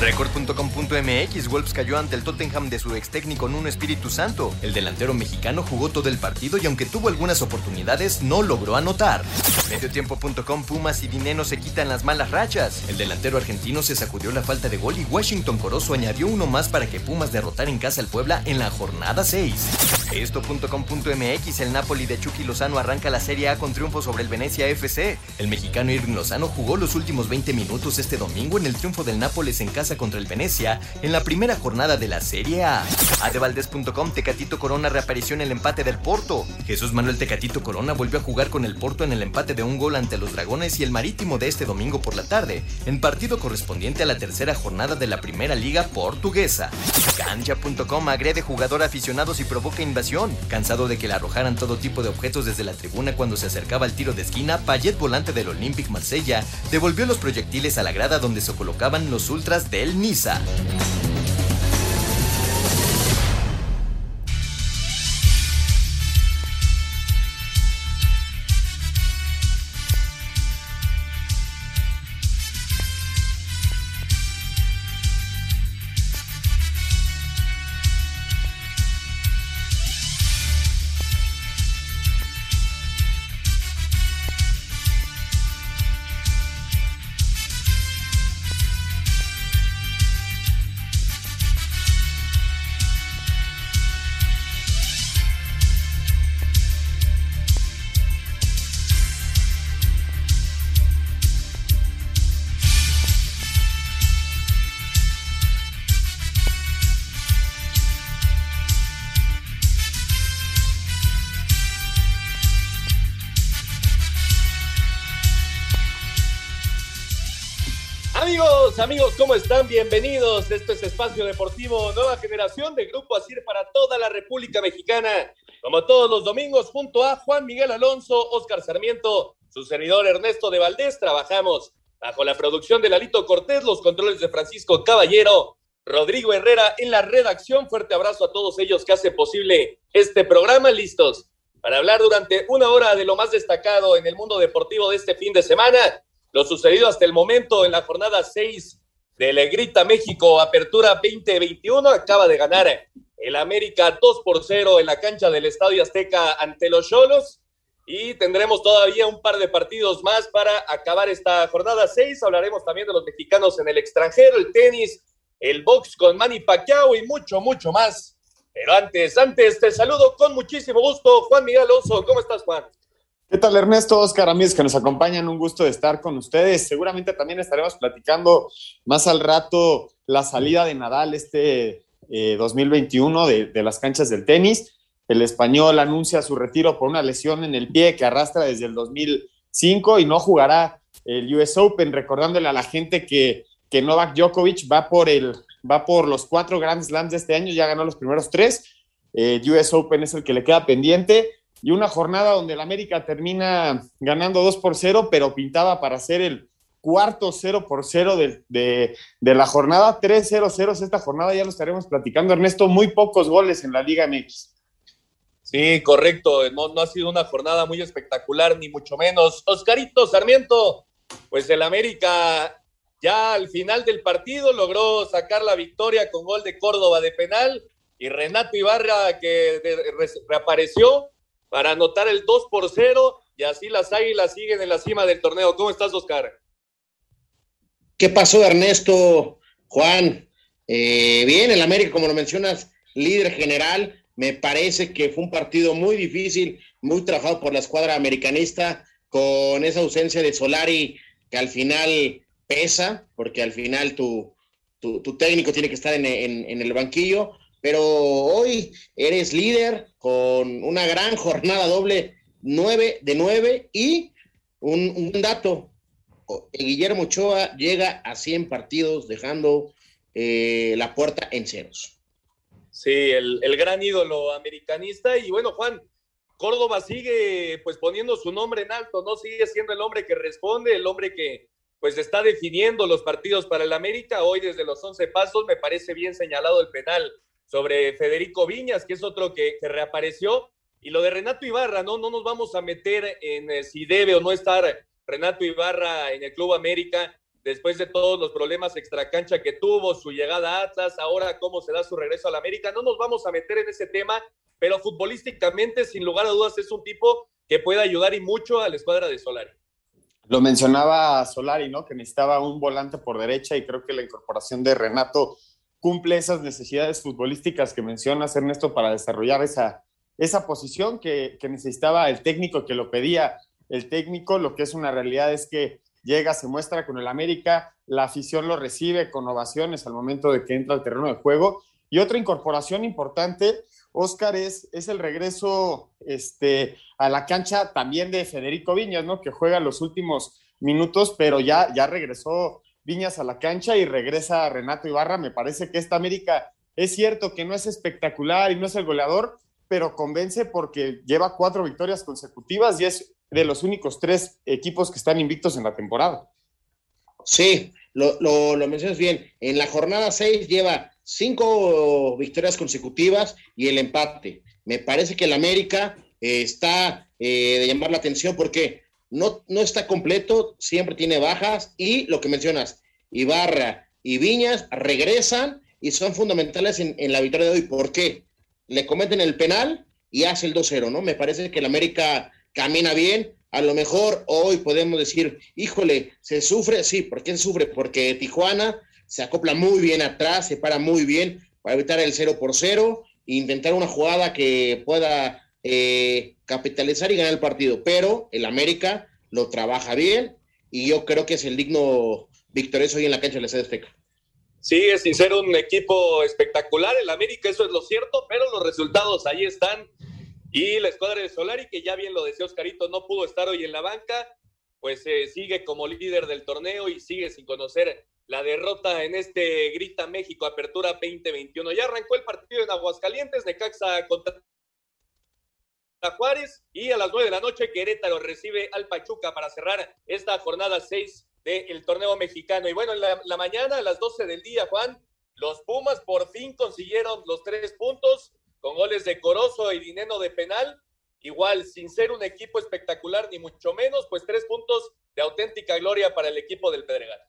Record.com.mx Wolves cayó ante el Tottenham de su ex técnico Nuno Espíritu Santo. El delantero mexicano jugó todo el partido y aunque tuvo algunas oportunidades, no logró anotar. Mediotiempo.com Pumas y Dineno se quitan las malas rachas. El delantero argentino se sacudió la falta de gol y Washington Corozo añadió uno más para que Pumas derrotara en casa al Puebla en la jornada 6. Esto.com.mx El Napoli de Chucky Lozano arranca la Serie A con triunfo sobre el Venecia FC. El mexicano Irving Lozano jugó los últimos 20 minutos este domingo en el triunfo del Nápoles en casa contra el Venecia en la primera jornada de la Serie A. Adevaldez.com Tecatito Corona reapareció en el empate del Porto. Jesús Manuel Tecatito Corona volvió a jugar con el Porto en el empate de un gol ante los Dragones y el Marítimo de este domingo por la tarde, en partido correspondiente a la tercera jornada de la Primera Liga Portuguesa. Cancha.com agrede jugador aficionados y provoca invasión. Cansado de que le arrojaran todo tipo de objetos desde la tribuna cuando se acercaba al tiro de esquina, Payet, volante del Olympique Marsella, devolvió los proyectiles a la grada donde se colocaban los ultras del Niza. ¿Cómo están? Bienvenidos. Esto es Espacio Deportivo Nueva Generación de Grupo Asir para toda la República Mexicana. Como todos los domingos, junto a Juan Miguel Alonso, Oscar Sarmiento, su servidor Ernesto de Valdés, trabajamos bajo la producción de Lalito Cortés, los controles de Francisco Caballero, Rodrigo Herrera en la redacción. Fuerte abrazo a todos ellos que hacen posible este programa. Listos para hablar durante una hora de lo más destacado en el mundo deportivo de este fin de semana lo sucedido hasta el momento en la jornada 6 de Le Grita México Apertura 2021. Acaba de ganar el América 2 por 0 en la cancha del Estadio Azteca ante los Cholos. Y tendremos todavía un par de partidos más para acabar esta jornada 6. Hablaremos también de los mexicanos en el extranjero, el tenis, el box con Manny Pacquiao y mucho, mucho más. Pero antes, antes, te saludo con muchísimo gusto, Juan Miguel Alonso. ¿Cómo estás, Juan? ¿Qué tal Ernesto, Oscar, amigos que nos acompañan? Un gusto de estar con ustedes. Seguramente también estaremos platicando más al rato la salida de Nadal este eh, 2021 de, de, las canchas del tenis. El español anuncia su retiro por una lesión en el pie que arrastra desde el 2005 y no jugará el US Open, recordándole a la gente que, que Novak Djokovic va por, el, va por los cuatro Grand Slams de este año, ya ganó los primeros tres. El US Open es el que le queda pendiente y una jornada donde el América termina ganando 2 por 0, pero pintaba para ser el cuarto 0 por 0 de, de, la jornada. 3-0-0 esta jornada, ya lo estaremos platicando, Ernesto. Muy pocos goles en la Liga MX. Sí, correcto. No, no ha sido una jornada muy espectacular, ni mucho menos. Oscarito Sarmiento, pues el América ya al final del partido logró sacar la victoria con gol de Córdoba de penal y Renato Ibarra que reapareció para anotar el 2 por 0 y así las águilas siguen en la cima del torneo. ¿Cómo estás, Oscar? ¿Qué pasó, Ernesto? Juan, eh, bien, el América, como lo mencionas, líder general, Me parece que fue un partido muy difícil, muy trabajado por la escuadra americanista, con esa ausencia de Solari que al final pesa, porque al final tu, tu, técnico tiene que estar en, en, el banquillo, pero hoy eres líder con una gran jornada doble, nueve de nueve, y un, un dato, Guillermo Ochoa llega a 100 partidos dejando eh, la puerta en ceros. Sí, el, el, gran ídolo americanista. Y bueno, Juan, Córdoba sigue pues poniendo su nombre en alto, ¿no? Sigue siendo el hombre que responde, el hombre que pues está definiendo los partidos para el América. Hoy desde los 11 pasos me parece bien señalado el penal sobre Federico Viñas, que es otro que, reapareció. Y lo de Renato Ibarra, ¿no? No nos vamos a meter en eh, si debe o no estar Renato Ibarra en el Club América después de todos los problemas extracancha que tuvo, su llegada a Atlas, ahora cómo se da su regreso al América. No nos vamos a meter en ese tema, pero futbolísticamente, sin lugar a dudas, es un tipo que puede ayudar y mucho a la escuadra de Solari. Lo mencionaba Solari, ¿no? Que necesitaba un volante por derecha y creo que la incorporación de Renato cumple esas necesidades futbolísticas que mencionas, Ernesto, para desarrollar esa, esa posición que, que necesitaba el técnico que lo pedía el técnico, lo que es una realidad es que llega, se muestra con el América, la afición lo recibe con ovaciones al momento de que entra al terreno de juego. Y otra incorporación importante, Oscar, es, es el regreso este, a la cancha también de Federico Viñas, ¿no? Que juega los últimos minutos, pero ya, ya regresó Viñas a la cancha y regresa Renato Ibarra. Me parece que esta América es cierto que no es espectacular y no es el goleador, pero convence porque lleva cuatro victorias consecutivas y es de los únicos tres equipos que están invictos en la temporada. Sí, lo, lo, mencionas bien. En la jornada seis lleva cinco victorias consecutivas y el empate. Me parece que el América eh, está eh, de llamar la atención porque no, no está completo, siempre tiene bajas y lo que mencionas, Ibarra y Viñas regresan y son fundamentales en, en la victoria de hoy. ¿Por qué? le cometen el penal y hace el 2-0, ¿no? Me parece que el América camina bien. A lo mejor hoy podemos decir, híjole, se sufre, sí, ¿por qué se sufre? Porque Tijuana se acopla muy bien atrás, se para muy bien para evitar el 0 por 0 e intentar una jugada que pueda eh, capitalizar y ganar el partido. Pero el América lo trabaja bien y yo creo que es el digno victorioso hoy en la cancha de la Sede Azteca. Sigue sin ser un equipo espectacular el América, eso es lo cierto, pero los resultados ahí están. Y la escuadra de Solari, que ya bien lo decía Oscarito, no pudo estar hoy en la banca, pues eh, sigue como líder del torneo y sigue sin conocer la derrota en este Grita México Apertura 2021. Ya arrancó el partido en Aguascalientes, Necaxa contra Juárez y a las nueve de la noche Querétaro recibe al Pachuca para cerrar esta jornada 6 del torneo mexicano. Y bueno, en la, mañana, a las 12 del día, Juan, los Pumas por fin consiguieron los tres puntos con goles de Corozo y Dineno de penal. Igual, sin ser un equipo espectacular, ni mucho menos, pues tres puntos de auténtica gloria para el equipo del Pedregal.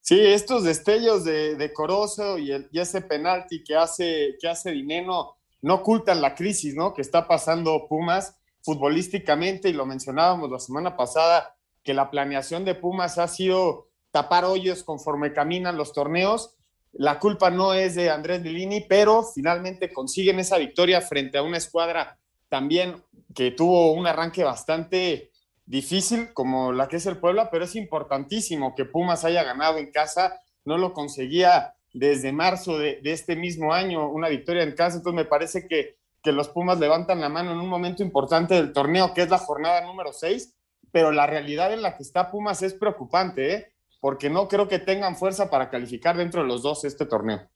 Sí, estos destellos de, de Corozo y ese penalti que hace, que hace Dineno no ocultan la crisis ¿no? que está pasando Pumas futbolísticamente, y lo mencionábamos la semana pasada, que la planeación de Pumas ha sido tapar hoyos conforme caminan los torneos. La culpa no es de Andrés Lilini, pero finalmente consiguen esa victoria frente a una escuadra también que tuvo un arranque bastante difícil como la que es el Puebla, pero es importantísimo que Pumas haya ganado en casa. No lo conseguía desde marzo de, este mismo año, una victoria en casa. Entonces me parece que, que los Pumas levantan la mano en un momento importante del torneo, que es la jornada número 6 pero la realidad en la que está Pumas es preocupante, ¿eh? porque no creo que tengan fuerza para calificar dentro de los dos este torneo.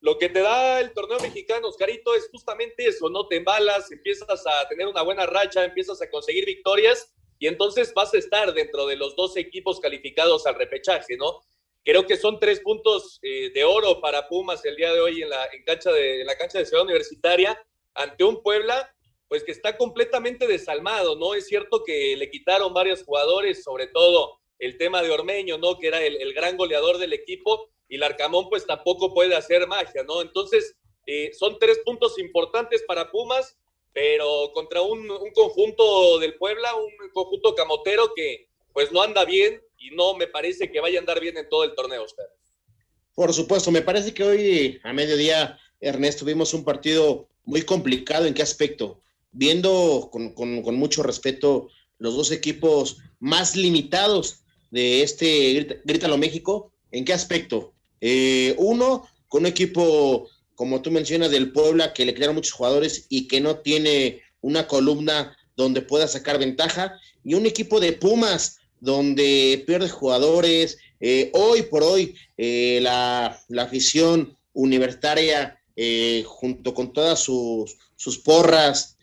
Lo que te da el torneo mexicano, Oscarito, es justamente eso, no te embalas, empiezas a tener una buena racha, empiezas a conseguir victorias y entonces vas a estar dentro de los dos equipos calificados al repechaje, ¿no? Creo que son tres puntos eh, de oro para Pumas el día de hoy en la, cancha de, la cancha de Ciudad Universitaria ante un Puebla pues que está completamente desalmado, ¿no? Es cierto que le quitaron varios jugadores, sobre todo el tema de Ormeño, ¿no? Que era el, gran goleador del equipo y Larcamón pues tampoco puede hacer magia, ¿no? Entonces, eh, son tres puntos importantes para Pumas, pero contra un, conjunto del Puebla, un conjunto camotero que pues no anda bien y no me parece que vaya a andar bien en todo el torneo, Por supuesto, me parece que hoy a mediodía Ernesto, vimos un partido muy complicado. ¿En qué aspecto? Viendo con, mucho respeto los dos equipos más limitados de este Grítalo México, ¿en qué aspecto? Eh, uno, con un equipo, como tú mencionas, del Puebla, que le crearon muchos jugadores y que no tiene una columna donde pueda sacar ventaja, y un equipo de Pumas, donde pierde jugadores. Eh, hoy por hoy, eh, la, la, afición universitaria eh, junto con todas sus, sus porras,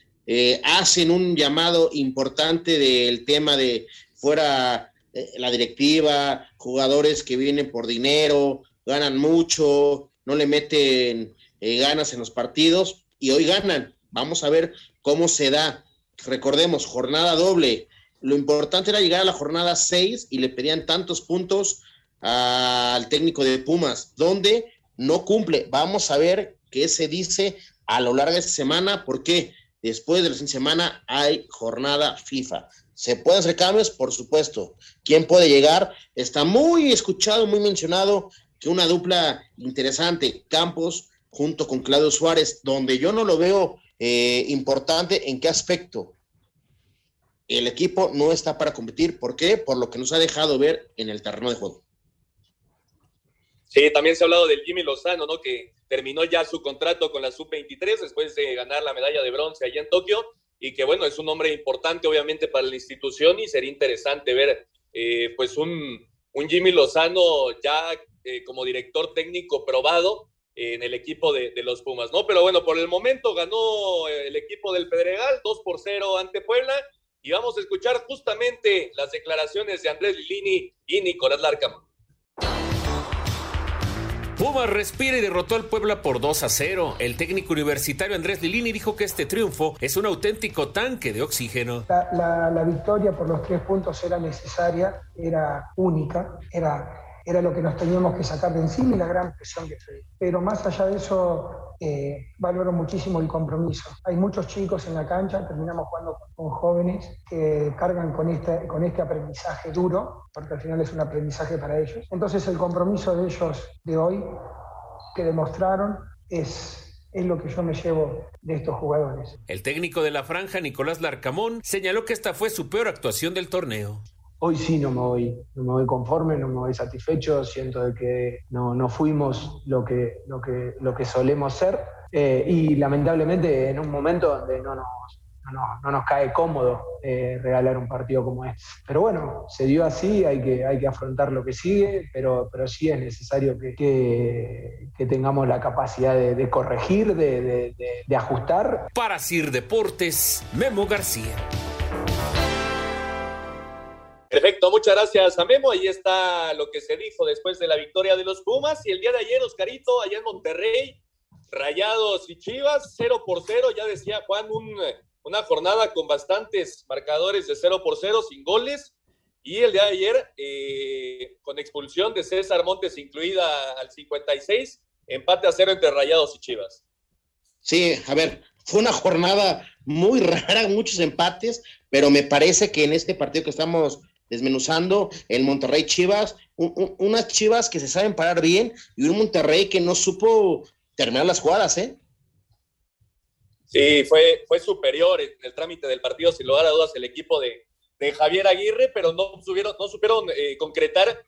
hacen un llamado importante del tema de fuera la directiva, jugadores que vienen por dinero, ganan mucho, no le meten ganas en los partidos y hoy ganan. Vamos a ver cómo se da. Recordemos, jornada doble. Lo importante era llegar a la jornada 6 y le pedían tantos puntos al técnico de Pumas, donde no cumple. Vamos a ver qué se dice a lo largo de esta semana, porque después de la semana hay jornada FIFA. ¿Se pueden hacer cambios? Por supuesto. ¿Quién puede llegar? Está muy escuchado, muy mencionado que una dupla interesante, Campos junto con Claudio Suárez, donde yo no lo veo eh, importante. ¿En qué aspecto? El equipo no está para competir. ¿Por qué? Por lo que nos ha dejado ver en el terreno de juego. Sí, también se ha hablado del Jimmy Lozano, ¿no? Que terminó ya su contrato con la Sub-23 después de ganar la medalla de bronce allá en Tokio y que, bueno, es un hombre importante obviamente para la institución y sería interesante ver, eh, pues, un, Jimmy Lozano ya eh, como director técnico probado en el equipo de, de, los Pumas, ¿no? Pero bueno, por el momento ganó el equipo del Pedregal 2 por 0 ante Puebla y vamos a escuchar justamente las declaraciones de Andrés Lilini y Nicolás Larcamón. Pumas respira y derrotó al Puebla por 2 a 0. El técnico universitario Andrés Lilini dijo que este triunfo es un auténtico tanque de oxígeno. La, la victoria por los tres puntos era necesaria, era única, era era lo que nos teníamos que sacar de encima y la gran presión que fue. Pero más allá de eso, eh, valoro muchísimo el compromiso. Hay muchos chicos en la cancha, terminamos jugando con jóvenes que cargan con este, con este aprendizaje duro, porque al final es un aprendizaje para ellos. Entonces el compromiso de ellos de hoy, que demostraron, es es lo que yo me llevo de estos jugadores. El técnico de la franja, Nicolás Larcamón, señaló que esta fue su peor actuación del torneo hoy sí no me voy, no me voy conforme, no me voy satisfecho, siento de que no, no fuimos lo que, lo, que, lo que solemos ser eh, y lamentablemente en un momento donde no nos, no, nos cae cómodo eh, regalar un partido como este. Pero bueno, se dio así, hay que, hay que afrontar lo que sigue, pero, pero sí es necesario que, que, tengamos la capacidad de, corregir, de, de, de ajustar. Para Sir Deportes, Memo García. Perfecto, muchas gracias a Memo. Ahí está lo que se dijo después de la victoria de los Pumas. Y el día de ayer, Oscarito, allá en Monterrey, Rayados y Chivas, 0 por 0. Ya decía Juan, una jornada con bastantes marcadores de 0 por 0, sin goles. Y el día de ayer, eh, con expulsión de César Montes incluida al 56, empate a cero entre Rayados y Chivas. Sí, a ver, fue una jornada muy rara, muchos empates, pero me parece que en este partido que estamos desmenuzando el Monterrey Chivas, unas Chivas que se saben parar bien y un Monterrey que no supo terminar las jugadas, ¿eh? Sí, fue, fue superior en el trámite del partido, sin lugar a dudas, el equipo de, Javier Aguirre, pero no, subieron, no supieron eh, concretar.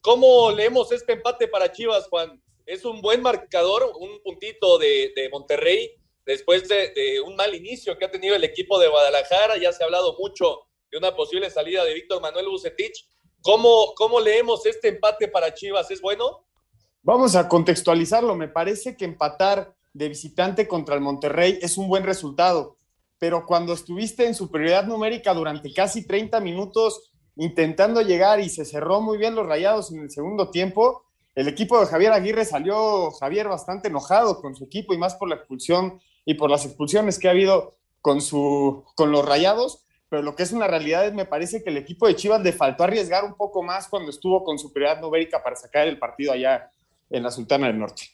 ¿Cómo leemos este empate para Chivas, Juan? Es un buen marcador, un puntito de, Monterrey, después de, de, un mal inicio que ha tenido el equipo de Guadalajara. Ya se ha hablado mucho una posible salida de Víctor Manuel Bucetich. ¿Cómo, ¿Cómo leemos este empate para Chivas? ¿Es bueno? Vamos a contextualizarlo. Me parece que empatar de visitante contra el Monterrey es un buen resultado, pero cuando estuviste en superioridad numérica durante casi 30 minutos intentando llegar y se cerró muy bien los rayados en el segundo tiempo, el equipo de Javier Aguirre salió, Javier, bastante enojado con su equipo y más por la expulsión y por las expulsiones que ha habido con, su, con los rayados pero lo que es una realidad es, me parece que el equipo de Chivas le faltó arriesgar un poco más cuando estuvo con superioridad numérica para sacar el partido allá en la Sultana del Norte.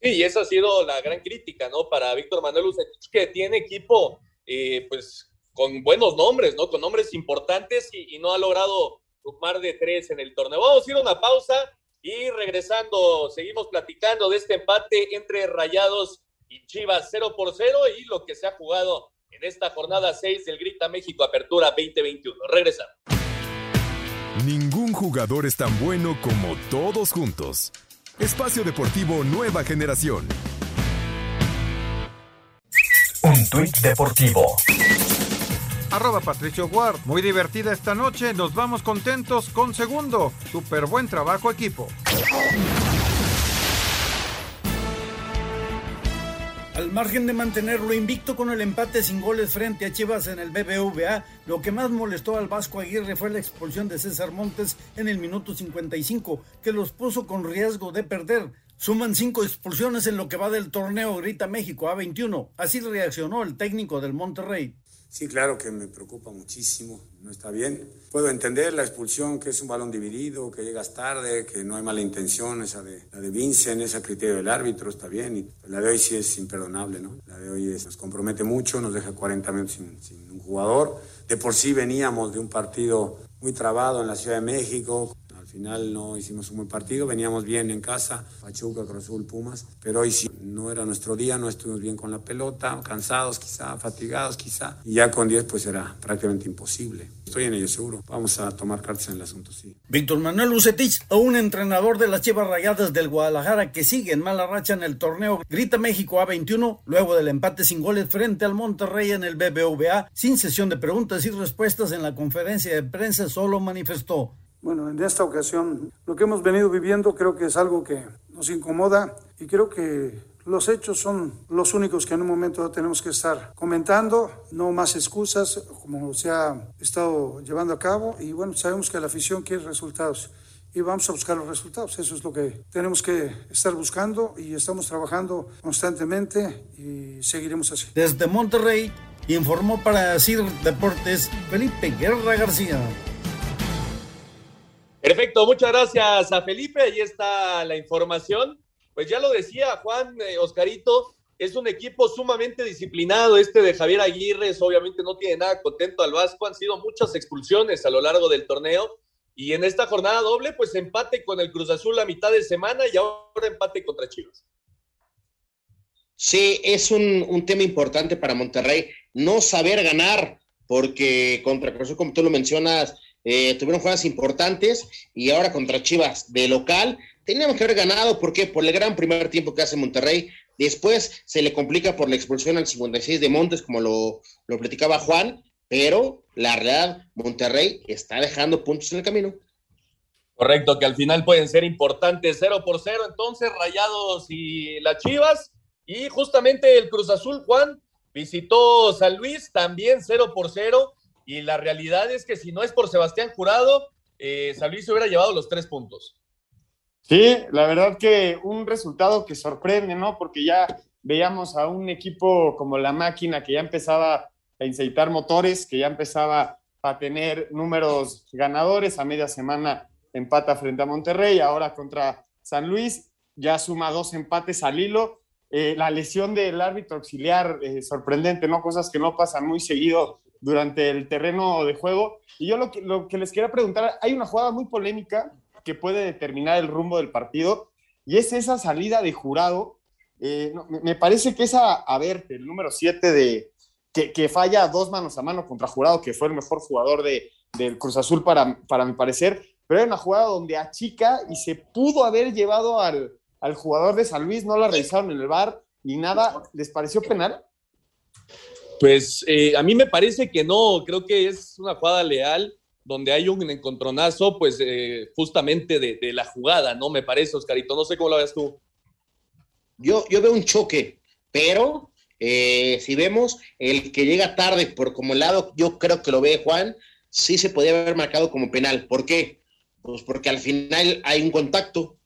Sí, y esa ha sido la gran crítica, ¿no? Para Víctor Manuel Ucetich, que tiene equipo, eh, pues, con buenos nombres, ¿no? Con nombres importantes y, no ha logrado sumar de tres en el torneo. Vamos a ir a una pausa Y regresando, seguimos platicando de este empate entre Rayados y Chivas 0 por 0 y lo que se ha jugado en esta jornada 6 del Grita México Apertura 2021. Regresamos. Ningún jugador es tan bueno como todos juntos. Espacio Deportivo Nueva Generación. Un tuit deportivo. Arroba Patricio Ward. Muy divertida esta noche. Nos vamos contentos con segundo. Super buen trabajo equipo. Al margen de mantenerlo invicto con el empate sin goles frente a Chivas en el BBVA, lo que más molestó al Vasco Aguirre fue la expulsión de César Montes en el minuto 55, que los puso con riesgo de perder. Suman cinco expulsiones en lo que va del torneo Grita México A21. Así reaccionó el técnico del Monterrey. Sí, claro que me preocupa muchísimo, no está bien. Puedo entender la expulsión, que es un balón dividido, que llegas tarde, que no hay mala intención, esa de, la de Vincent, ese criterio del árbitro, está bien. Y la de hoy sí es imperdonable, ¿no? La de hoy es, nos compromete mucho, nos deja 40 minutos sin, sin un jugador. De por sí veníamos de un partido muy trabado en la Ciudad de México, final no hicimos un buen partido, veníamos bien en casa, Pachuca, Cruz Azul, Pumas, pero hoy sí, no era nuestro día, no estuvimos bien con la pelota, cansados quizá, fatigados quizá, y ya con 10 pues era prácticamente imposible. Estoy en ello seguro, vamos a tomar cartas en el asunto, sí. Víctor Manuel Lucetich, un entrenador de las Chivas Rayadas del Guadalajara que sigue en mala racha en el torneo Grita México A21, luego del empate sin goles frente al Monterrey en el BBVA, sin sesión de preguntas y respuestas en la conferencia de prensa, solo manifestó bueno, en esta ocasión lo que hemos venido viviendo creo que es algo que nos incomoda y creo que los hechos son los únicos que en un momento tenemos que estar comentando, no más excusas como se ha estado llevando a cabo y bueno, sabemos que la afición quiere resultados y vamos a buscar los resultados. Eso es lo que tenemos que estar buscando y estamos trabajando constantemente y seguiremos así. Desde Monterrey informó para CIR Deportes Felipe Guerra García. Perfecto, muchas gracias a Felipe. Ahí está la información. Pues ya lo decía Juan eh, Oscarito, es un equipo sumamente disciplinado. Este de Javier Aguirre, obviamente no tiene nada contento al Vasco. Han sido muchas expulsiones a lo largo del torneo. Y en esta jornada doble, pues empate con el Cruz Azul a mitad de semana y ahora empate contra Chivas. Sí, es un, un tema importante para Monterrey. No saber ganar, porque contra Cruz Azul, como tú lo mencionas, eh, tuvieron jugadas importantes y ahora contra Chivas de local. Teníamos que haber ganado, ¿por qué? Por el gran primer tiempo que hace Monterrey. Después se le complica por la expulsión al 56 de Montes, como lo, lo platicaba Juan, pero la realidad, Monterrey está dejando puntos en el camino. Correcto, que al final pueden ser importantes, 0 por 0, entonces Rayados y las Chivas. Y justamente el Cruz Azul, Juan, visitó San Luis, también 0 por 0 y la realidad es que si no es por Sebastián Jurado, eh, San Luis hubiera llevado los tres puntos. Sí, la verdad que un resultado que sorprende, ¿no? Porque ya veíamos a un equipo como la máquina que ya empezaba a incitar motores, que ya empezaba a tener números ganadores. A media semana empata frente a Monterrey, ahora contra San Luis, ya suma dos empates al hilo. Eh, la lesión del árbitro auxiliar, eh, sorprendente, ¿no? Cosas que no pasan muy seguido durante el terreno de juego. Y yo lo que, lo que les quería preguntar, hay una jugada muy polémica que puede determinar el rumbo del partido y es esa salida de jurado. Eh, me parece que esa, a ver, el número 7 de, que, que, falla dos manos a mano contra jurado, que fue el mejor jugador de, del Cruz Azul para, para mi parecer, pero era una jugada donde achica y se pudo haber llevado al, al jugador de San Luis, no la revisaron en el bar ni nada, ¿les pareció penal? Pues eh, a mí me parece que no, creo que es una jugada leal donde hay un encontronazo, pues eh, justamente de, la jugada, ¿no? Me parece, Oscarito, no sé cómo lo ves tú. Yo, yo veo un choque, pero eh, si vemos el que llega tarde por como lado, yo creo que lo ve Juan, sí se podía haber marcado como penal. ¿Por qué? Pues porque al final hay un contacto,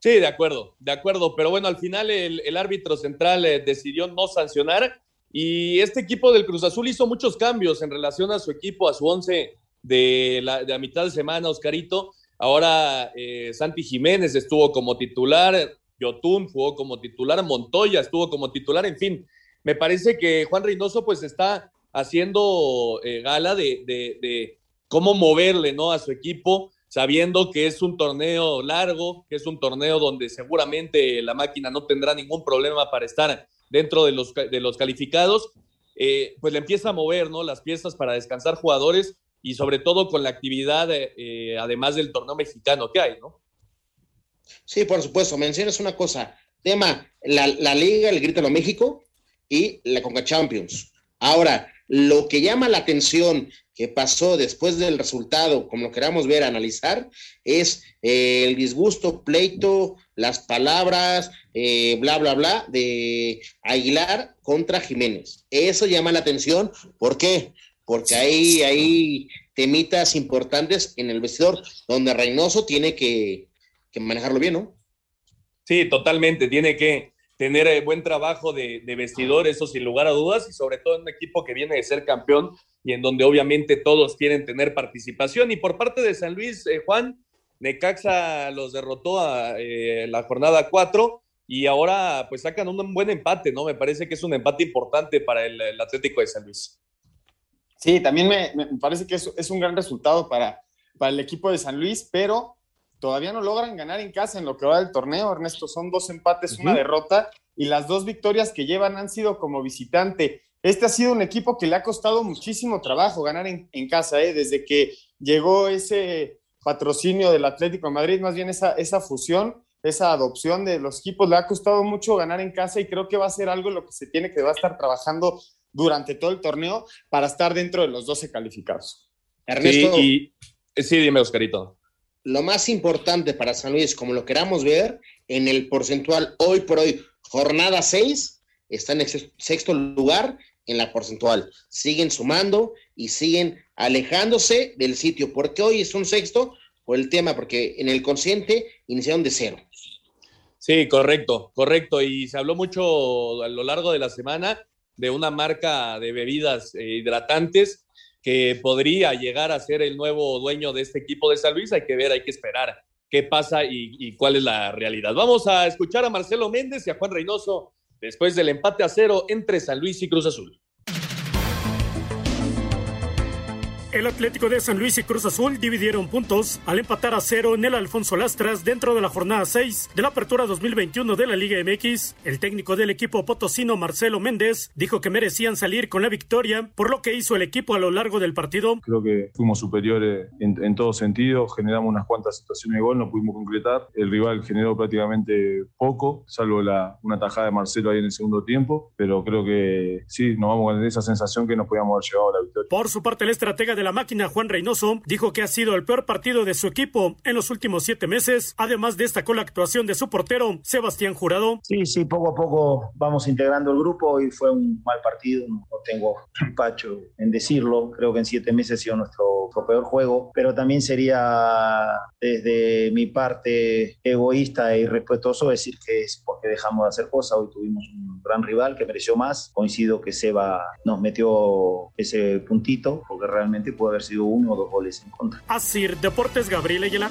Sí, de acuerdo, de acuerdo. Pero bueno, al final el, el árbitro central eh, decidió no sancionar y este equipo del Cruz Azul hizo muchos cambios en relación a su equipo, a su once de la, de la mitad de semana, Oscarito. Ahora eh, Santi Jiménez estuvo como titular, Yotun jugó como titular, Montoya estuvo como titular, en fin. Me parece que Juan Reynoso pues está haciendo eh, gala de, de, de, cómo moverle ¿no? a su equipo sabiendo que es un torneo largo, que es un torneo donde seguramente la máquina no tendrá ningún problema para estar dentro de los, de los calificados, eh, pues le empieza a mover ¿no? las piezas para descansar jugadores y sobre todo con la actividad, eh, además del torneo mexicano que hay, ¿no? Sí, por supuesto. Mencionas una cosa. Tema, la, la Liga, el de México y la Conca Champions. Ahora, lo que llama la atención que pasó después del resultado, como lo queramos ver, analizar, es eh, el disgusto, pleito, las palabras, eh, bla, bla, bla, de Aguilar contra Jiménez. Eso llama la atención. ¿Por qué? Porque hay, hay temitas importantes en el vestidor, donde Reynoso tiene que, que manejarlo bien, ¿no? Sí, totalmente. Tiene que tener eh, buen trabajo de, vestidor, eso sin lugar a dudas, y sobre todo en un equipo que viene de ser campeón y en donde obviamente todos quieren tener participación. Y por parte de San Luis, eh, Juan, Necaxa los derrotó a eh, la jornada 4 y ahora pues sacan un buen empate, ¿no? Me parece que es un empate importante para el, Atlético de San Luis. Sí, también me, me parece que es, es, un gran resultado para, para el equipo de San Luis, pero todavía no logran ganar en casa en lo que va del torneo, Ernesto. Son dos empates, uh -huh. una derrota, y las dos victorias que llevan han sido como visitante. Este ha sido un equipo que le ha costado muchísimo trabajo ganar en, en casa, ¿eh? desde que llegó ese patrocinio del Atlético de Madrid, más bien esa, esa fusión, esa adopción de los equipos, le ha costado mucho ganar en casa y creo que va a ser algo en lo que se tiene que va a estar trabajando durante todo el torneo para estar dentro de los 12 calificados. Ernesto. Sí, y, sí dime, Oscarito lo más importante para San Luis, como lo queramos ver, en el porcentual hoy por hoy, jornada 6, está en sexto lugar en la porcentual. Siguen sumando y siguen alejándose del sitio. ¿Por qué hoy es un sexto? Por el tema, porque en el consciente iniciaron de cero. Sí, correcto, correcto. Y se habló mucho a lo largo de la semana de una marca de bebidas eh, hidratantes que podría llegar a ser el nuevo dueño de este equipo de San Luis. Hay que ver, hay que esperar qué pasa y, y, cuál es la realidad. Vamos a escuchar a Marcelo Méndez y a Juan Reynoso después del empate a cero entre San Luis y Cruz Azul. El Atlético de San Luis y Cruz Azul dividieron puntos al empatar a cero en el Alfonso Lastras dentro de la jornada 6 de la apertura 2021 de la Liga MX. El técnico del equipo potosino Marcelo Méndez dijo que merecían salir con la victoria por lo que hizo el equipo a lo largo del partido. Creo que fuimos superiores en, en todo sentido, generamos unas cuantas situaciones de gol, no pudimos concretar. El rival generó prácticamente poco, salvo la, una tajada de Marcelo ahí en el segundo tiempo, pero creo que sí, nos vamos con esa sensación que nos podíamos haber llevado a la victoria. Por su parte, el estratega de la máquina, Juan Reynoso, dijo que ha sido el peor partido de su equipo en los últimos siete meses. Además, destacó la actuación de su portero, Sebastián Jurado. Sí, sí, poco a poco vamos integrando el grupo y fue un mal partido. No tengo empacho en decirlo. Creo que en siete meses ha sido nuestro peor juego, pero también sería desde mi parte egoísta e irrespetuoso decir que es porque dejamos de hacer cosas. Hoy tuvimos un gran rival que mereció más. Coincido que Seba nos metió ese puntito porque realmente puede haber sido uno o dos goles en contra. Así, Deportes Gabriel Ayala.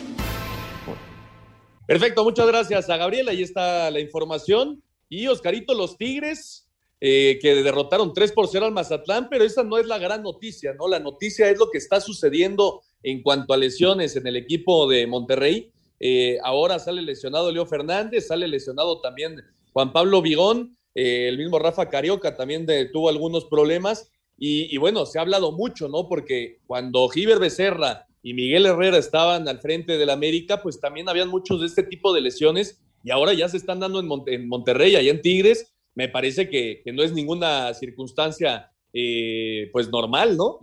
Perfecto, muchas gracias a Gabriel. Ahí está la información. Y Oscarito, los Tigres, eh, que derrotaron 3 por 0 al Mazatlán, pero esa no es la gran noticia, ¿no? La noticia es lo que está sucediendo en cuanto a lesiones en el equipo de Monterrey. Eh, ahora sale lesionado Leo Fernández, sale lesionado también Juan Pablo Vigón, eh, el mismo Rafa Carioca también de, tuvo algunos problemas. Y, bueno, se ha hablado mucho, ¿no? Porque cuando Giver Becerra y Miguel Herrera estaban al frente del América, pues también habían muchos de este tipo de lesiones y ahora ya se están dando en, Mon en Monterrey, allá en Tigres. Me parece que, que no es ninguna circunstancia, eh, pues normal, ¿no?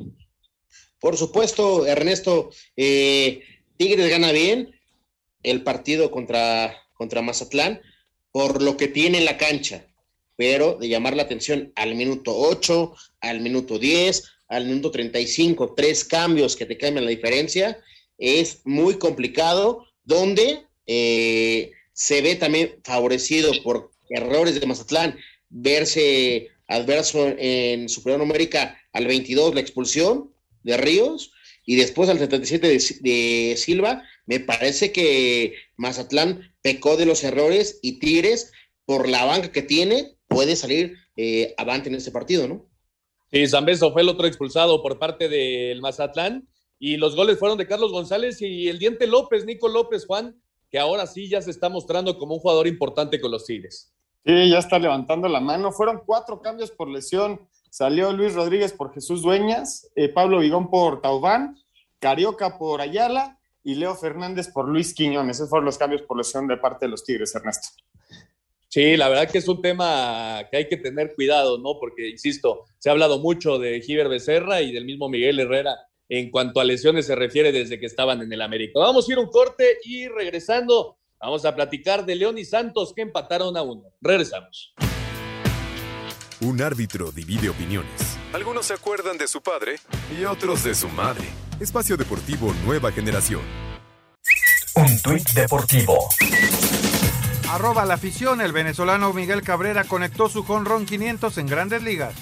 Por supuesto, Ernesto, eh, Tigres gana bien el partido contra, contra Mazatlán por lo que tiene en la cancha pero de llamar la atención al minuto 8, al minuto 10, al minuto 35, tres cambios que te cambian la diferencia, es muy complicado, donde eh, se ve también favorecido por errores de Mazatlán, verse adverso en superior numérica al 22 la expulsión de Ríos y después al 77 de, de Silva, me parece que Mazatlán pecó de los errores y Tigres por la banca que tiene puede salir eh, avante en este partido, ¿no? Sí, Zambeso fue el otro expulsado por parte del Mazatlán y los goles fueron de Carlos González y el diente López, Nico López, Juan, que ahora sí ya se está mostrando como un jugador importante con los Tigres. Sí, ya está levantando la mano. Fueron cuatro cambios por lesión. Salió Luis Rodríguez por Jesús Dueñas, eh, Pablo Vigón por Taubán, Carioca por Ayala y Leo Fernández por Luis Quiñones. Esos fueron los cambios por lesión de parte de los Tigres, Ernesto. Sí, la verdad que es un tema que hay que tener cuidado, ¿no? Porque, insisto, se ha hablado mucho de Giver Becerra y del mismo Miguel Herrera en cuanto a lesiones se refiere desde que estaban en el América. Vamos a ir un corte y regresando, vamos a platicar de León y Santos que empataron a uno. Regresamos. Un árbitro divide opiniones. Algunos se acuerdan de su padre y otros de su madre. Espacio Deportivo Nueva Generación. Un tuit deportivo. Arroba la afición, el venezolano Miguel Cabrera conectó su jonrón 500 en grandes ligas.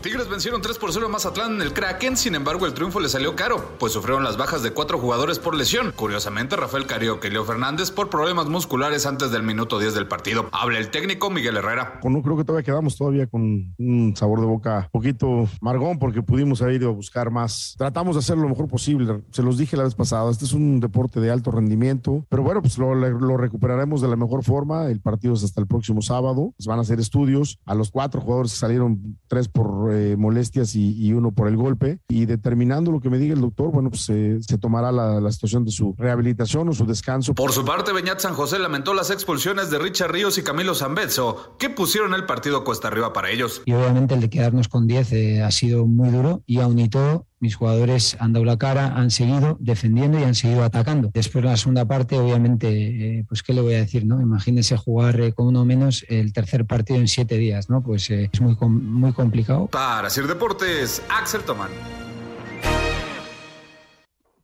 Tigres vencieron 3 por 0 a Mazatlán en el Kraken, sin embargo el triunfo le salió caro, pues sufrieron las bajas de cuatro jugadores por lesión. Curiosamente, Rafael Carioca y Fernández por problemas musculares antes del minuto 10 del partido. Habla el técnico Miguel Herrera. Bueno, creo que todavía quedamos todavía con un sabor de boca un poquito margón porque pudimos haber ido a buscar más. Tratamos de hacer lo mejor posible, se los dije la vez pasada, este es un deporte de alto rendimiento, pero bueno, pues lo, recuperaremos de la mejor forma. El partido es hasta el próximo sábado, se van a hacer estudios. A los cuatro jugadores que salieron, tres por eh, molestias y, y, uno por el golpe. Y determinando lo que me diga el doctor, bueno, pues eh, se tomará la, la, situación de su rehabilitación o su descanso. Por su parte, Beñat San José lamentó las expulsiones de Richard Ríos y Camilo Zambezzo, que pusieron el partido cuesta arriba para ellos. Y obviamente el de quedarnos con 10 eh, ha sido muy duro y aún y todo mis jugadores han dado la cara, han seguido defendiendo y han seguido atacando. Después de la segunda parte, obviamente, eh, pues qué le voy a decir, ¿no? Imagínense jugar eh, con uno menos el tercer partido en siete días, ¿no? Pues eh, es muy, muy complicado. Para Sir Deportes, Axel Tomán.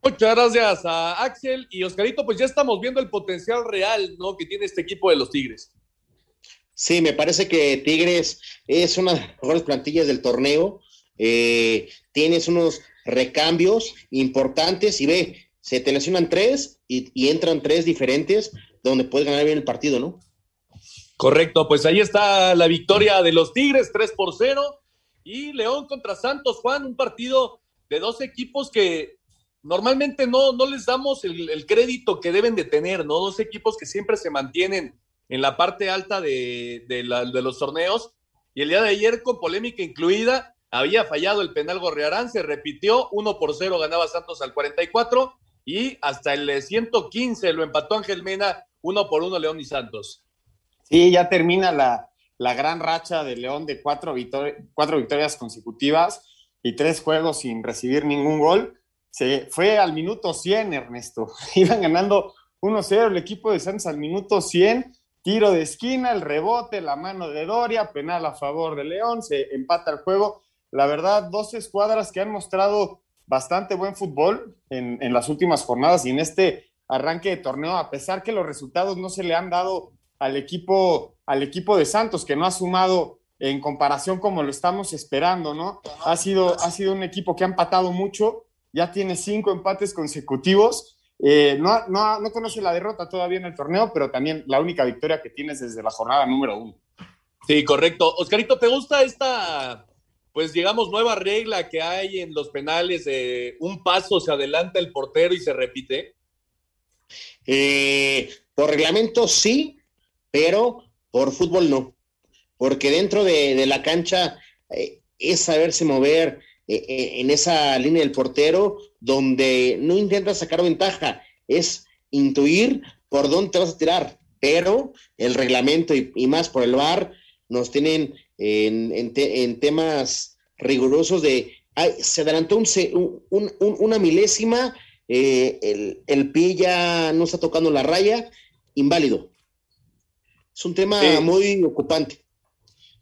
Muchas gracias a Axel y Oscarito, pues ya estamos viendo el potencial real, ¿no? Que tiene este equipo de los Tigres. Sí, me parece que Tigres es una de las mejores plantillas del torneo. Eh, tienes unos recambios importantes y ve, se te lesionan tres y, entran tres diferentes donde puedes ganar bien el partido, ¿no? Correcto, pues ahí está la victoria de los Tigres, 3 por 0. Y León contra Santos, Juan, un partido de dos equipos que normalmente no, no les damos el, crédito que deben de tener, ¿no? Dos equipos que siempre se mantienen en la parte alta de, de los torneos. Y el día de ayer, con polémica incluida, había fallado el penal Gorrearán, se repitió, 1 por 0 ganaba Santos al 44 y hasta el 115 lo empató Ángel Mena, 1 por 1 León y Santos. Sí, ya termina la, la gran racha de León de cuatro, cuatro victorias consecutivas y tres juegos sin recibir ningún gol. Se fue al minuto 100, Ernesto. Iban ganando 1-0 el equipo de Santos al minuto 100 tiro de esquina, el rebote, la mano de Doria, penal a favor de León, se empata el juego. La verdad, dos escuadras que han mostrado bastante buen fútbol en, las últimas jornadas y en este arranque de torneo, a pesar que los resultados no se le han dado al equipo, al equipo de Santos, que no ha sumado en comparación como lo estamos esperando, ¿no? Ha sido, ha sido un equipo que ha empatado mucho, ya tiene cinco empates consecutivos eh, no, no, no, conoce la derrota todavía en el torneo, pero también la única victoria que tienes desde la jornada número uno. Sí, correcto. Oscarito, ¿te gusta esta, pues digamos, nueva regla que hay en los penales un paso se adelanta el portero y se repite? Eh, por reglamento sí, pero por fútbol no. Porque dentro de, la cancha eh, es saberse mover, eh, en esa línea del portero donde no intentas sacar ventaja, es intuir por dónde te vas a tirar, pero el reglamento y, y más por el VAR nos tienen en, en, te, en temas rigurosos de ay, se adelantó un, un, un, una milésima, eh, el, el, pie ya no está tocando la raya, inválido. Es un tema sí. muy ocupante.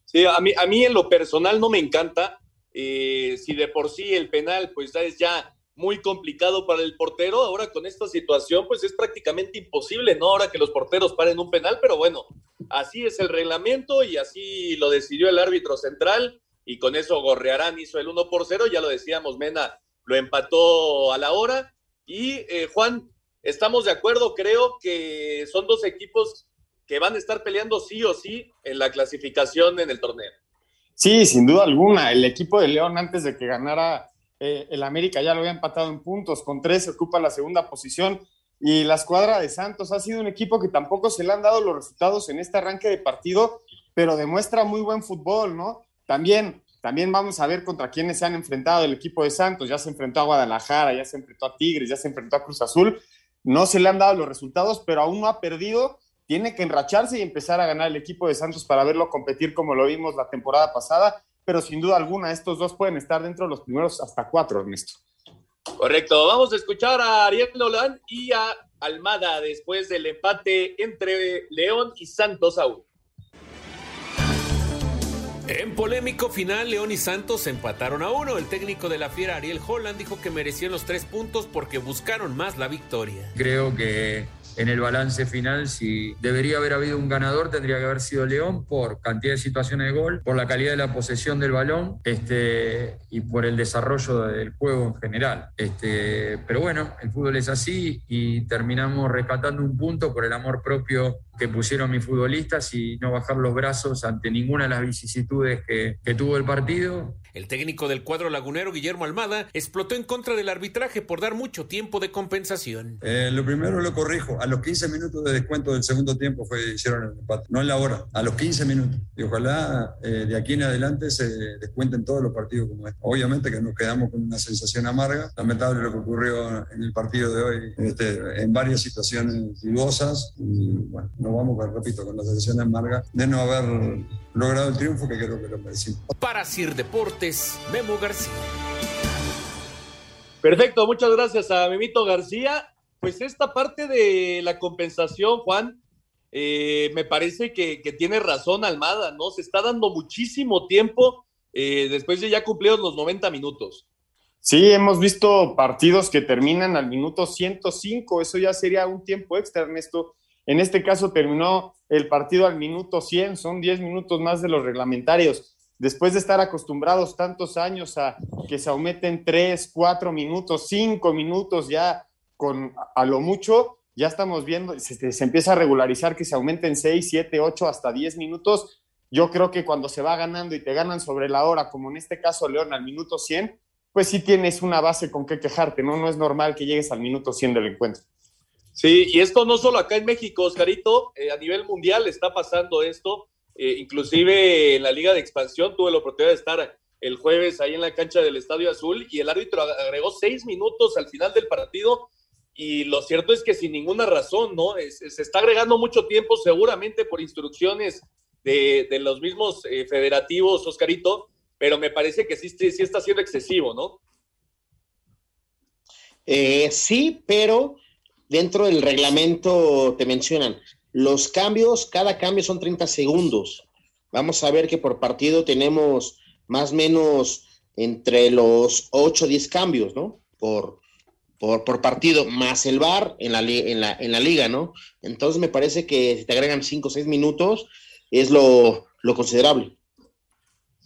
Sí, a mí, a mí en lo personal no me encanta, eh, si de por sí el penal pues es ya muy complicado para el portero, ahora con esta situación pues es prácticamente imposible, ¿no? Ahora que los porteros paren un penal, pero bueno, así es el reglamento y así lo decidió el árbitro central y con eso Gorrearán hizo el 1 por 0, ya lo decíamos, Mena lo empató a la hora y eh, Juan, estamos de acuerdo, creo que son dos equipos que van a estar peleando sí o sí en la clasificación en el torneo. Sí, sin duda alguna. El equipo de León, antes de que ganara eh, el América, ya lo había empatado en puntos. Con tres ocupa la segunda posición. Y la escuadra de Santos ha sido un equipo que tampoco se le han dado los resultados en este arranque de partido, pero demuestra muy buen fútbol, ¿no? También, también vamos a ver contra quiénes se han enfrentado el equipo de Santos. Ya se enfrentó a Guadalajara, ya se enfrentó a Tigres, ya se enfrentó a Cruz Azul. No se le han dado los resultados, pero aún no ha perdido. Tiene que enracharse y empezar a ganar el equipo de Santos para verlo competir como lo vimos la temporada pasada. Pero sin duda alguna, estos dos pueden estar dentro de los primeros hasta cuatro, Ernesto. Correcto. Vamos a escuchar a Ariel Nolan y a Almada después del empate entre León y Santos aún. En polémico final, León y Santos empataron a uno. El técnico de la Fiera, Ariel Holland, dijo que merecían los tres puntos porque buscaron más la victoria. Creo que en el balance final, si debería haber habido un ganador, tendría que haber sido León por cantidad de situaciones de gol, por la calidad de la posesión del balón este, y por el desarrollo del juego en general. Este, pero bueno, el fútbol es así y terminamos rescatando un punto por el amor propio que pusieron mis futbolistas y no bajar los brazos ante ninguna de las vicisitudes que, que tuvo el partido. El técnico del cuadro lagunero, Guillermo Almada, explotó en contra del arbitraje por dar mucho tiempo de compensación. Eh, lo primero lo corrijo. A los 15 minutos de descuento del segundo tiempo fue, hicieron el empate. No en la hora, a los 15 minutos. Y ojalá eh, de aquí en adelante se descuenten todos los partidos como este. Obviamente que nos quedamos con una sensación amarga. Lamentable lo que ocurrió en el partido de hoy, este, en varias situaciones dudosas. Y bueno, nos vamos, repito, con la sensación amarga de no haber logrado el triunfo que creo que lo merecimos. Para Sir Deportes, Memo García. Perfecto, muchas gracias a Memito García. Pues esta parte de la compensación, Juan, eh, me parece que, que, tiene razón Almada, ¿no? Se está dando muchísimo tiempo eh, después de ya cumplidos los 90 minutos. Sí, hemos visto partidos que terminan al minuto 105, eso ya sería un tiempo extra, Ernesto. En este caso terminó el partido al minuto 100, son 10 minutos más de los reglamentarios. Después de estar acostumbrados tantos años a que se aumenten 3, 4 minutos, 5 minutos ya con a lo mucho, ya estamos viendo, se, se, empieza a regularizar que se aumenten 6, 7, 8, hasta 10 minutos. Yo creo que cuando se va ganando y te ganan sobre la hora, como en este caso León al minuto 100, pues sí tienes una base con qué quejarte, ¿no? No es normal que llegues al minuto 100 del encuentro. Sí, y esto no solo acá en México, Oscarito, eh, a nivel mundial está pasando esto. Eh, inclusive en la Liga de Expansión tuve la oportunidad de estar el jueves ahí en la cancha del Estadio Azul y el árbitro agregó seis minutos al final del partido y lo cierto es que sin ninguna razón, ¿no? Se está agregando mucho tiempo seguramente por instrucciones de, de los mismos eh, federativos, Oscarito, pero me parece que sí, sí está siendo excesivo, ¿no? Eh, sí, pero dentro del reglamento te mencionan, los cambios, cada cambio son 30 segundos. Vamos a ver que por partido tenemos más o menos entre los 8 o 10 cambios, ¿no? Por, por, partido, más el VAR en la, en, la, en la liga, ¿no? Entonces me parece que si te agregan 5 o 6 minutos es lo, lo considerable.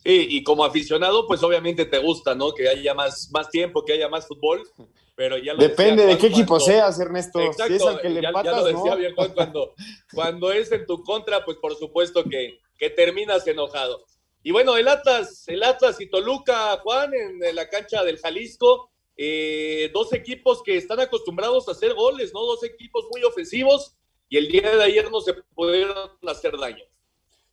Sí, y como aficionado, pues obviamente te gusta, ¿no? Que haya más, más tiempo, que haya más fútbol, pero ya lo Depende decía, de qué equipo seas, Ernesto. Exacto, si es al que le ya, empatas, ya lo decía ¿no? bien Juan, cuando, cuando es en tu contra, pues por supuesto que, que terminas enojado. Y bueno, el Atlas, el Atlas y Toluca, Juan, en la cancha del Jalisco, eh, dos equipos que están acostumbrados a hacer goles, ¿no? Dos equipos muy ofensivos y el día de ayer no se pudieron hacer daño.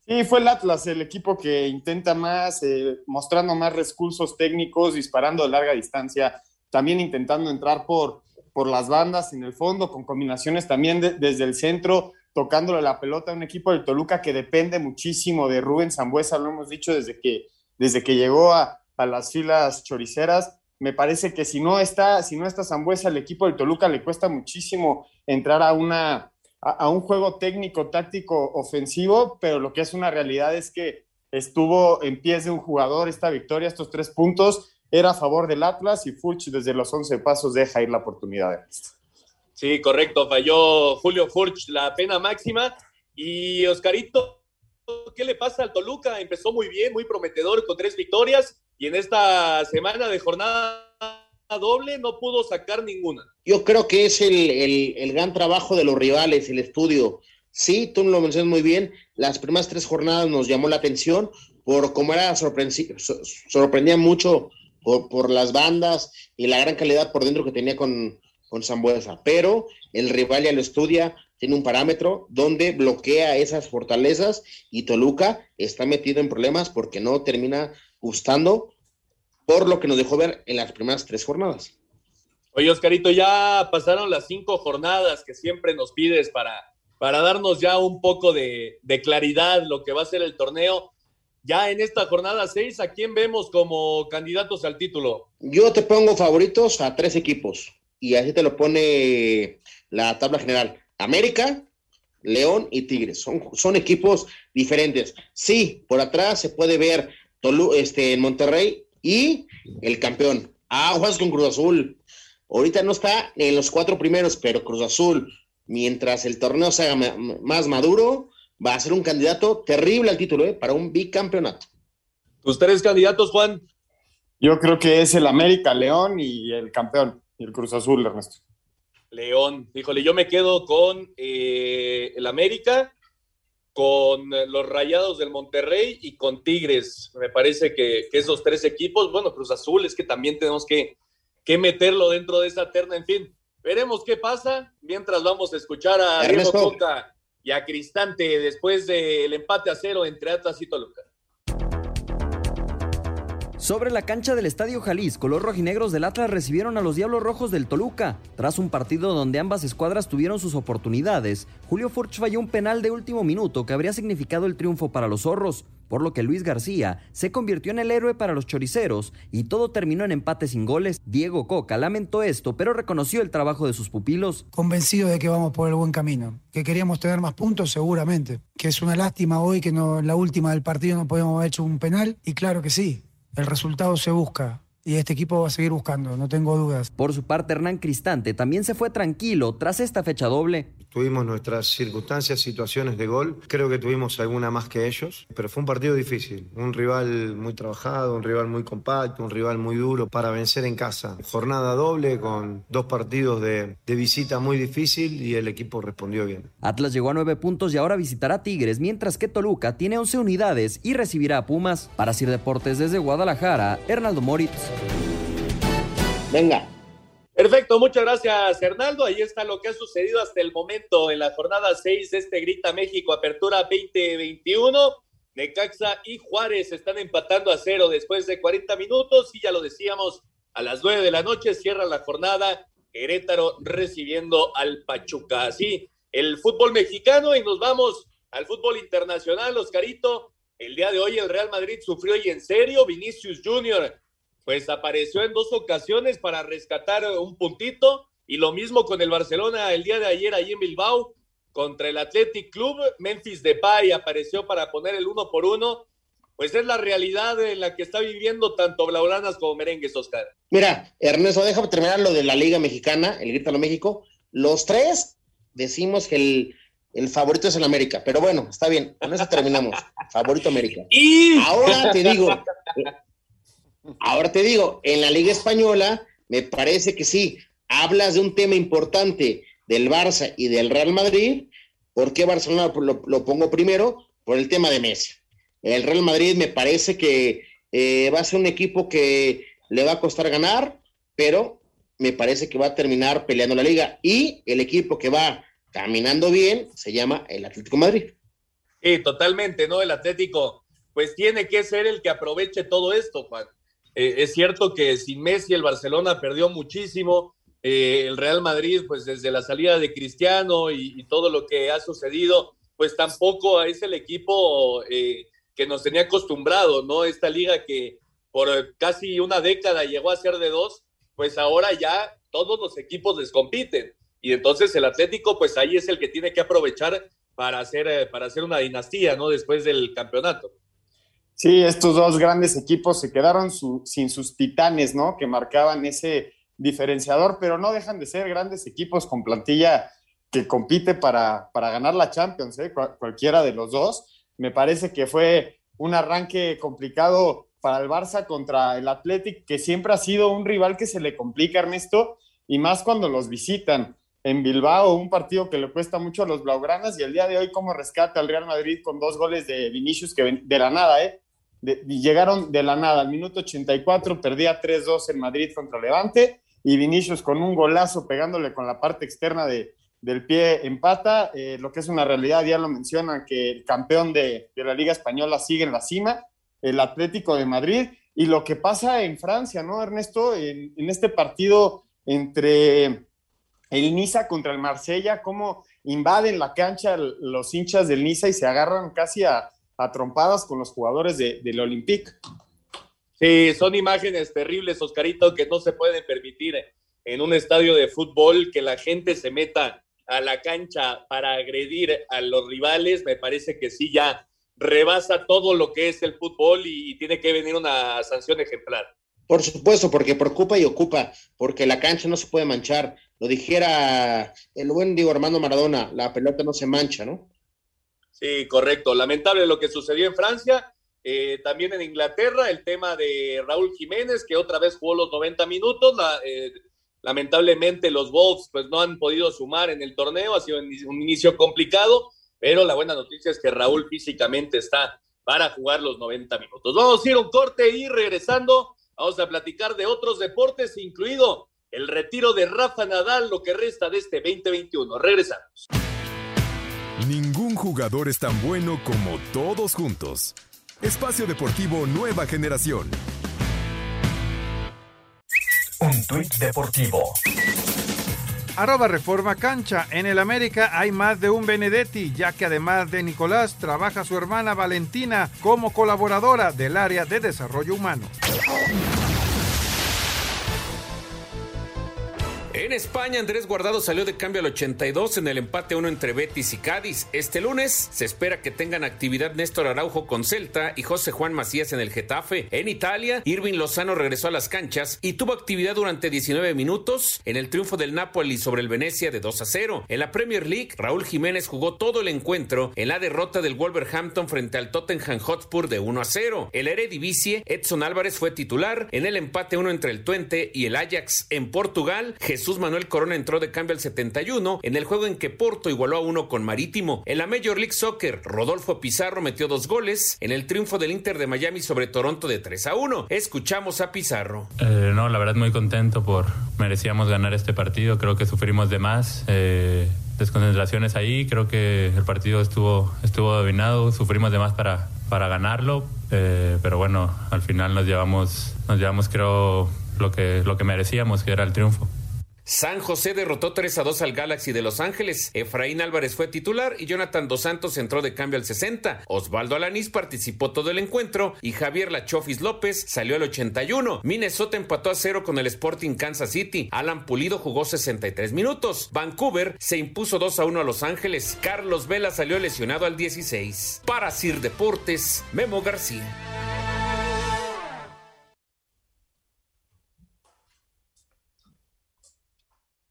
Sí, fue el Atlas, el equipo que intenta más, eh, mostrando más recursos técnicos, disparando de larga distancia, también intentando entrar por, por las bandas en el fondo, con combinaciones también de, desde el centro, tocándole la pelota a un equipo del Toluca que depende muchísimo de Rubén Zambuesa, lo hemos dicho desde que, desde que llegó a, a las filas choriceras. Me parece que si no está, si no está Zambuesa, el equipo del Toluca le cuesta muchísimo entrar a una, a, un juego técnico, táctico, ofensivo, pero lo que es una realidad es que estuvo en pies de un jugador esta victoria, estos tres puntos, era a favor del Atlas y Furch desde los 11 pasos deja ir la oportunidad de. Sí, correcto, falló Julio Furch la pena máxima y Oscarito, ¿qué le pasa al Toluca? Empezó muy bien, muy prometedor con tres victorias y en esta semana de jornada doble no pudo sacar ninguna. Yo creo que es el, el, el, gran trabajo de los rivales, el estudio. Sí, tú lo mencionas muy bien, las primeras tres jornadas nos llamó la atención, por cómo era sorprendía mucho por, las bandas y la gran calidad por dentro que tenía con, con Zambuesa. Pero el rival ya lo estudia, tiene un parámetro donde bloquea esas fortalezas y Toluca está metido en problemas porque no termina gustando por lo que nos dejó ver en las primeras tres jornadas. Oye, Oscarito, ya pasaron las cinco jornadas que siempre nos pides para, para darnos ya un poco de claridad lo que va a ser el torneo. Ya en esta jornada seis, ¿a quién vemos como candidatos al título? Yo te pongo favoritos a tres equipos y así te lo pone la tabla general. América, León y Tigres. Son, equipos diferentes. Sí, por atrás se puede ver Tolu, este, en Monterrey y el campeón. Aguas con Cruz Azul. Ahorita no está en los cuatro primeros, pero Cruz Azul, mientras el torneo se haga más maduro, va a ser un candidato terrible al título, ¿eh? para un bicampeonato. ¿Tus tres candidatos, Juan? Yo creo que es el América, León y el campeón, y el Cruz Azul, Ernesto. León. Híjole, yo me quedo con eh, el América, con los Rayados del Monterrey y con Tigres. Me parece que, esos tres equipos, bueno, Cruz Azul es que también tenemos que, que, meterlo dentro de esa terna. En fin, veremos qué pasa mientras vamos a escuchar a Diego Coca y a Cristante después del empate a cero entre Atlas y Toluca. Sobre la cancha del Estadio Jalisco, los rojinegros del Atlas recibieron a los Diablos Rojos del Toluca. Tras un partido donde ambas escuadras tuvieron sus oportunidades, Julio Furch falló un penal de último minuto que habría significado el triunfo para los zorros, por lo que Luis García se convirtió en el héroe para los choriceros y todo terminó en empate sin goles. Diego Coca lamentó esto, pero reconoció el trabajo de sus pupilos. Convencido de que vamos por el buen camino, que queríamos tener más puntos seguramente, que es una lástima hoy que no, en la última del partido no podemos haber hecho un penal y claro que sí, el resultado se busca y este equipo va a seguir buscando, no tengo dudas. Por su parte, Hernán Cristante también se fue tranquilo tras esta fecha doble. Tuvimos nuestras circunstancias, situaciones de gol. Creo que tuvimos alguna más que ellos, pero fue un partido difícil. Un rival muy trabajado, un rival muy compacto, un rival muy duro para vencer en casa. Jornada doble con dos partidos de, de visita muy difícil y el equipo respondió bien. Atlas llegó a nueve puntos y ahora visitará Tigres, mientras que Toluca tiene 11 unidades y recibirá a Pumas. Para Sir Deportes desde Guadalajara, Hernaldo Moritz. Venga. Perfecto, muchas gracias, Hernaldo. Ahí está lo que ha sucedido hasta el momento en la jornada 6 de este Grita México Apertura 2021. Necaxa y Juárez están empatando a cero después de 40 minutos y ya lo decíamos, a las 9 de la noche cierra la jornada Querétaro recibiendo al Pachuca. Así, el fútbol mexicano y nos vamos al fútbol internacional, Oscarito. El día de hoy el Real Madrid sufrió y en serio, Vinicius Junior pues apareció en dos ocasiones para rescatar un puntito y lo mismo con el Barcelona el día de ayer ahí en Bilbao contra el Athletic Club. Memphis Depay apareció para poner el uno por uno. Pues es la realidad en la que está viviendo tanto Blauranas como Merengues, Oscar. Mira, Ernesto, déjame terminar lo de la Liga Mexicana, el Grítalo México. Los tres decimos que el, el favorito es el América, pero bueno, está bien, con eso terminamos. favorito América. Y ahora te digo, Ahora te digo, en la Liga Española, me parece que sí, hablas de un tema importante del Barça y del Real Madrid. ¿Por qué Barcelona lo, pongo primero? Por el tema de Messi. El Real Madrid me parece que eh, va a ser un equipo que le va a costar ganar, pero me parece que va a terminar peleando la liga. Y el equipo que va caminando bien se llama el Atlético Madrid. Sí, totalmente, ¿no? El Atlético, pues tiene que ser el que aproveche todo esto, Juan. Eh, es cierto que sin Messi el Barcelona perdió muchísimo. Eh, el Real Madrid, pues desde la salida de Cristiano y, todo lo que ha sucedido, pues tampoco es el equipo eh, que nos tenía acostumbrado, ¿no? Esta liga que por casi una década llegó a ser de dos, pues ahora ya todos los equipos les compiten. Y entonces el Atlético, pues ahí es el que tiene que aprovechar para hacer, para hacer una dinastía, ¿no? Después del campeonato. Sí, estos dos grandes equipos se quedaron sin sus titanes, ¿no? Que marcaban ese diferenciador, pero no dejan de ser grandes equipos con plantilla que compite para, para ganar la Champions, ¿eh? cualquiera de los dos. Me parece que fue un arranque complicado para el Barça contra el Athletic, que siempre ha sido un rival que se le complica, Ernesto, y más cuando los visitan en Bilbao, un partido que le cuesta mucho a los Blaugranas, y el día de hoy como rescata al Real Madrid con dos goles de Vinicius que de la nada, ¿eh? Llegaron de la nada. Al minuto 84 perdía 3-2 en Madrid contra Levante y Vinicius con un golazo pegándole con la parte externa de, del pie empata, eh, lo que es una realidad, ya lo mencionan, que el campeón de, la Liga Española sigue en la cima, el Atlético de Madrid, y lo que pasa en Francia, ¿no, Ernesto? En, este partido entre el Niza contra el Marsella, cómo invaden la cancha los hinchas del Niza y se agarran casi a, trompadas con los jugadores del Olympique. Sí, son imágenes terribles, Oscarito, que no se pueden permitir en un estadio de fútbol que la gente se meta a la cancha para agredir a los rivales, me parece que sí ya rebasa todo lo que es el fútbol y, tiene que venir una sanción ejemplar. Por supuesto, porque preocupa y ocupa, porque la cancha no se puede manchar. Lo dijera el buen Diego Armando Maradona, la pelota no se mancha, ¿no? Sí, correcto. Lamentable lo que sucedió en Francia. Eh, también en Inglaterra, el tema de Raúl Jiménez, que otra vez jugó los 90 minutos. Eh, Lamentablemente los Wolves pues no han podido sumar en el torneo, ha sido un inicio complicado, pero la buena noticia es que Raúl físicamente está para jugar los 90 minutos. Vamos a ir un corte y regresando, vamos a platicar de otros deportes, incluido el retiro de Rafa Nadal, lo que resta de este 2021. Regresamos. Jugador es tan bueno como todos juntos. Espacio Deportivo Nueva Generación. Un tuit deportivo. Arroba Reforma Cancha. En el América hay más de un Benedetti, ya que además de Nicolás, trabaja su hermana Valentina como colaboradora del área de desarrollo humano. En España, Andrés Guardado salió de cambio al 82 en el empate 1 entre Betis y Cádiz. Este lunes se espera que tengan actividad Néstor Araujo con Celta y José Juan Macías en el Getafe. En Italia, Irving Lozano regresó a las canchas y tuvo actividad durante 19 minutos en el triunfo del Napoli sobre el Venecia de 2 a 0. En la Premier League, Raúl Jiménez jugó todo el encuentro en la derrota del Wolverhampton frente al Tottenham Hotspur de 1 a 0. El Eredivisie, Edson Álvarez fue titular en el empate 1 entre el Twente y el Ajax. En Portugal, Jesús Jesús Manuel Corona entró de cambio al 71 en el juego en que Porto igualó a uno con Marítimo. En la Major League Soccer, Rodolfo Pizarro metió dos goles en el triunfo del Inter de Miami sobre Toronto de 3 a 1. Escuchamos a Pizarro. Eh, no, la verdad muy contento por merecíamos ganar este partido. Creo que sufrimos de más. Eh, desconcentraciones ahí. Creo que el partido estuvo, estuvo dominado. Sufrimos de más para, para ganarlo. Eh, pero bueno, al final nos llevamos, nos llevamos creo lo que, lo que merecíamos, que era el triunfo. San José derrotó 3 a 2 al Galaxy de Los Ángeles. Efraín Álvarez fue titular y Jonathan Dos Santos entró de cambio al 60. Osvaldo Alanís participó todo el encuentro y Javier Lachofis López salió al 81. Minnesota empató a 0 con el Sporting Kansas City. Alan Pulido jugó 63 minutos. Vancouver se impuso 2 a 1 a Los Ángeles. Carlos Vela salió lesionado al 16. Para Sir Deportes, Memo García.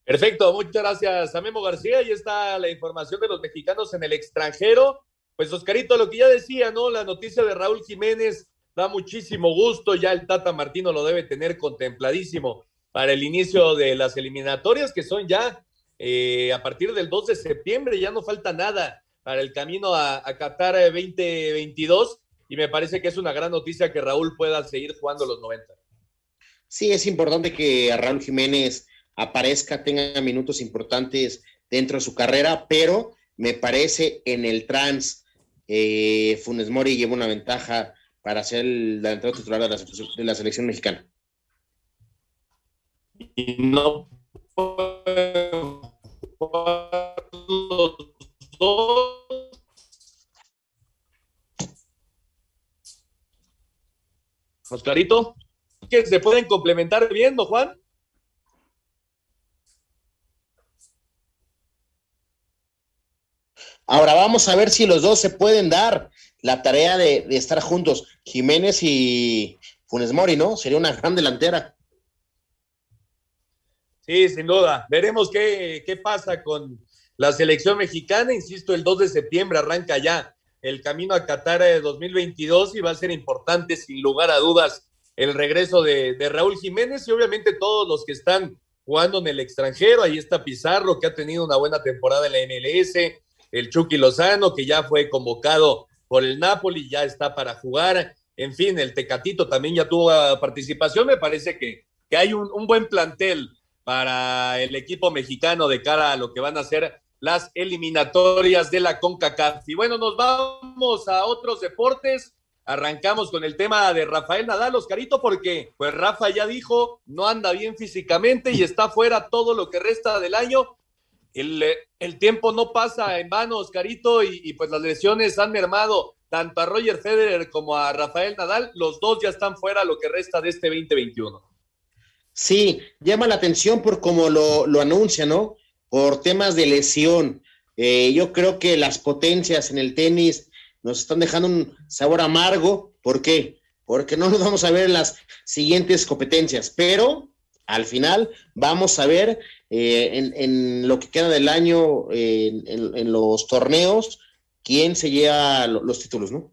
Perfecto, muchas gracias a Memo García. Ahí está la información de los mexicanos en el extranjero. Pues Oscarito, lo que ya decía, ¿no? La noticia de Raúl Jiménez da muchísimo gusto. Ya el Tata Martino lo debe tener contempladísimo para el inicio de las eliminatorias, que son ya eh, a partir del 2 de septiembre. Ya no falta nada para el camino a, a Qatar 2022. Y me parece que es una gran noticia que Raúl pueda seguir jugando los 90. Sí, es importante que a Raúl Jiménez aparezca, tenga minutos importantes dentro de su carrera, pero me parece en el trans eh, Funes Mori lleva una ventaja para ser el delantero titular de la, selección mexicana. Y no Oscarito, que se pueden complementar bien, ¿no, Juan? Ahora vamos a ver si los dos se pueden dar la tarea de, estar juntos, Jiménez y Funes Mori, ¿no? Sería una gran delantera. Sí, sin duda. Veremos qué, qué pasa con la selección mexicana. Insisto, el 2 de septiembre arranca ya el camino a Qatar 2022 y va a ser importante, sin lugar a dudas, el regreso de, de, Raúl Jiménez y obviamente todos los que están jugando en el extranjero. Ahí está Pizarro, que ha tenido una buena temporada en la MLS el Chucky Lozano, que ya fue convocado por el Napoli, ya está para jugar. En fin, el Tecatito también ya tuvo participación. Me parece que, que hay un, un buen plantel para el equipo mexicano de cara a lo que van a ser las eliminatorias de la CONCACAF. Y bueno, nos vamos a otros deportes. Arrancamos con el tema de Rafael Nadal, Oscarito, porque pues Rafa ya dijo, no anda bien físicamente y está fuera todo lo que resta del año. El, el tiempo no pasa en vano, Oscarito, y, pues las lesiones han mermado tanto a Roger Federer como a Rafael Nadal. Los dos ya están fuera lo que resta de este 2021. Sí, llama la atención por cómo lo, lo anuncia, ¿no? Por temas de lesión. Eh, yo creo que las potencias en el tenis nos están dejando un sabor amargo. ¿Por qué? Porque no nos vamos a ver en las siguientes competencias, pero al final vamos a ver eh, en, lo que queda del año en, los torneos quién se lleva los títulos, ¿no?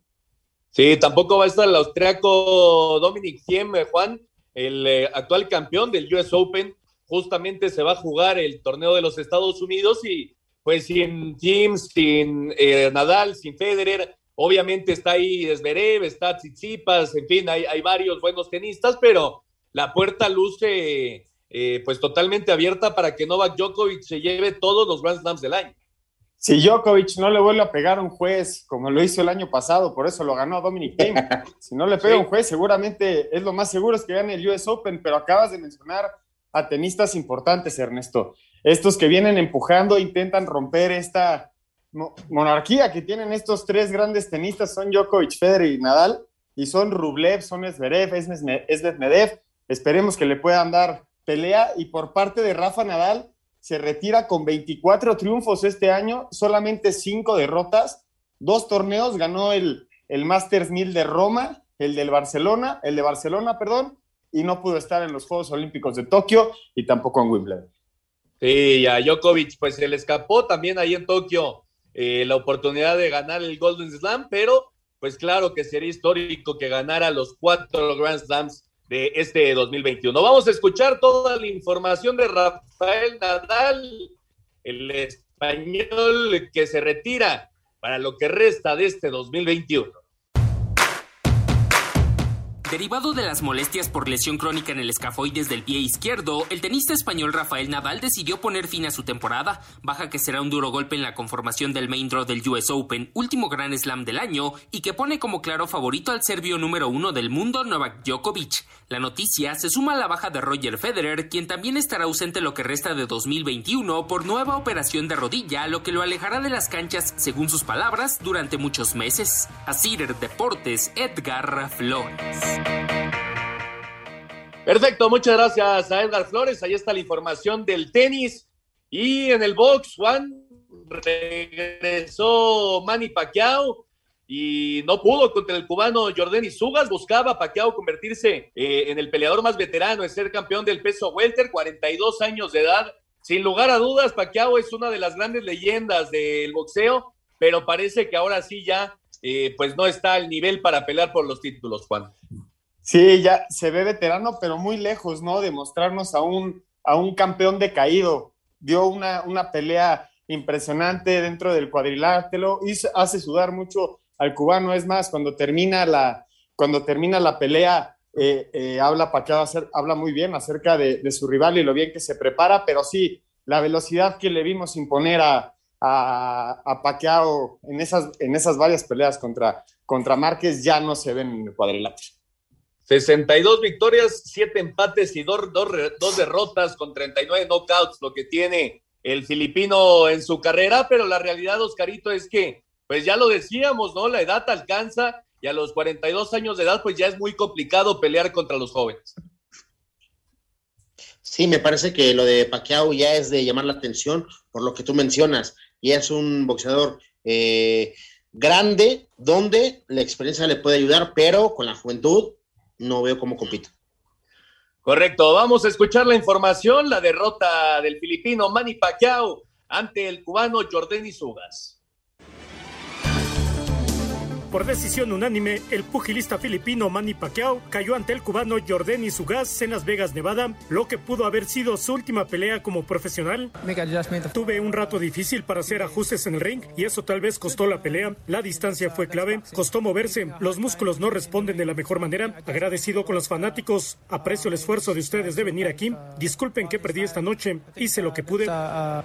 Sí, tampoco va a estar el austriaco Dominic Thiem, Juan, el eh, actual campeón del US Open, justamente se va a jugar el torneo de los Estados Unidos y pues sin Thiem, sin eh, Nadal, sin Federer, obviamente está ahí Zverev, está Tsitsipas, en fin, hay varios buenos tenistas, pero la puerta luce eh, pues totalmente abierta para que Novak Djokovic se lleve todos los Grand Slams del año. Si Djokovic no le vuelve a pegar a un juez como lo hizo el año pasado, por eso lo ganó Dominic Thiem. Si no le pega a sí. un juez, seguramente es lo más seguro es que gane el US Open, pero acabas de mencionar a tenistas importantes, Ernesto. Estos que vienen empujando, intentan romper esta monarquía que tienen estos tres grandes tenistas, son Djokovic, Federer y Nadal, y son Rublev, son Zverev, es Medvedev. Esperemos que le puedan dar pelea. Y por parte de Rafa Nadal, se retira con 24 triunfos este año, solamente 5 derrotas, dos torneos, ganó el, el Masters 1000 de Roma, el del Barcelona, el de Barcelona, perdón, y no pudo estar en los Juegos Olímpicos de Tokio y tampoco en Wimbledon. Sí, a Djokovic pues se le escapó también ahí en Tokio eh, la oportunidad de ganar el Golden Slam, pero pues claro que sería histórico que ganara los cuatro Grand Slams de este 2021. Vamos a escuchar toda la información de Rafael Nadal, el español que se retira para lo que resta de este 2021. Derivado de las molestias por lesión crónica en el escafoides del pie izquierdo, el tenista español Rafael Nadal decidió poner fin a su temporada, baja que será un duro golpe en la conformación del main draw del US Open, último gran slam del año, y que pone como claro favorito al serbio número uno del mundo, Novak Djokovic. La noticia se suma a la baja de Roger Federer, quien también estará ausente lo que resta de 2021 por nueva operación de rodilla, lo que lo alejará de las canchas, según sus palabras, durante muchos meses. Así Deportes, Edgar Flores. Perfecto, muchas gracias a Edgar Flores. Ahí está la información del tenis. Y en el box, Juan, regresó Manny Pacquiao y no pudo contra el cubano Jordani Sugas. Buscaba Pacquiao convertirse eh, en el peleador más veterano, en ser campeón del peso welter, 42 años de edad. Sin lugar a dudas, Pacquiao es una de las grandes leyendas del boxeo, pero parece que ahora sí ya eh, pues no está al nivel para pelear por los títulos, Juan. Sí, ya se ve veterano, pero muy lejos, ¿no? De mostrarnos a un, a un campeón decaído. Dio una, una pelea impresionante dentro del cuadrilátero y hace sudar mucho al cubano. Es más, cuando termina la, cuando termina la pelea, eh, eh, habla Pacquiao, habla muy bien acerca de, su rival y lo bien que se prepara, pero sí, la velocidad que le vimos imponer a, a, a en esas, en esas varias peleas contra, contra Márquez ya no se ven en el cuadrilátero. 62 victorias, 7 empates y 2 dos, dos derrotas con 39 knockouts, lo que tiene el filipino en su carrera, pero la realidad, Oscarito, es que, pues ya lo decíamos, ¿no? La edad alcanza y a los 42 años de edad, pues ya es muy complicado pelear contra los jóvenes. Sí, me parece que lo de Pacquiao ya es de llamar la atención por lo que tú mencionas. Ya es un boxeador eh, grande donde la experiencia le puede ayudar, pero con la juventud no veo cómo compita. Correcto, vamos a escuchar la información, la derrota del filipino Manny Pacquiao ante el cubano Jordani Sugas. Por decisión unánime, el pugilista filipino Manny Pacquiao cayó ante el cubano Jordan Sugas en Las Vegas, Nevada, lo que pudo haber sido su última pelea como profesional. Tuve un rato difícil para hacer ajustes en el ring y eso tal vez costó la pelea. La distancia fue clave, costó moverse, los músculos no responden de la mejor manera. Agradecido con los fanáticos, aprecio el esfuerzo de ustedes de venir aquí. Disculpen que perdí esta noche, hice lo que pude.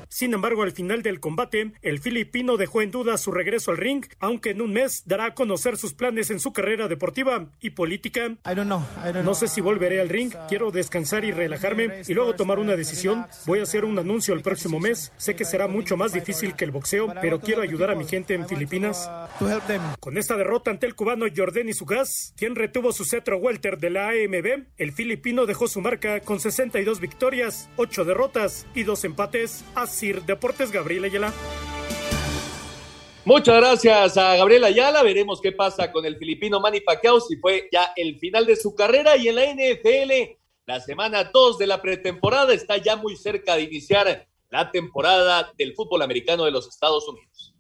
Sin embargo, al final del combate, el filipino dejó en duda su regreso al ring, aunque en un mes dará a conocer sus planes en su carrera deportiva y política. No sé si volveré al ring, quiero descansar y relajarme y luego tomar una decisión. Voy a hacer un anuncio el próximo mes. Sé que será mucho más difícil que el boxeo, pero quiero ayudar a mi gente en Filipinas. Con esta derrota ante el cubano Jordan Sugas, quien retuvo su cetro welter de la AMB, el filipino dejó su marca con 62 victorias, 8 derrotas y 2 empates. Asir Deportes Gabriel Ayala. Muchas gracias a Gabriela Ayala. Veremos qué pasa con el filipino Manny Pacquiao, si fue ya el final de su carrera. Y en la NFL, la semana 2 de la pretemporada está ya muy cerca de iniciar la temporada del fútbol americano de los Estados Unidos.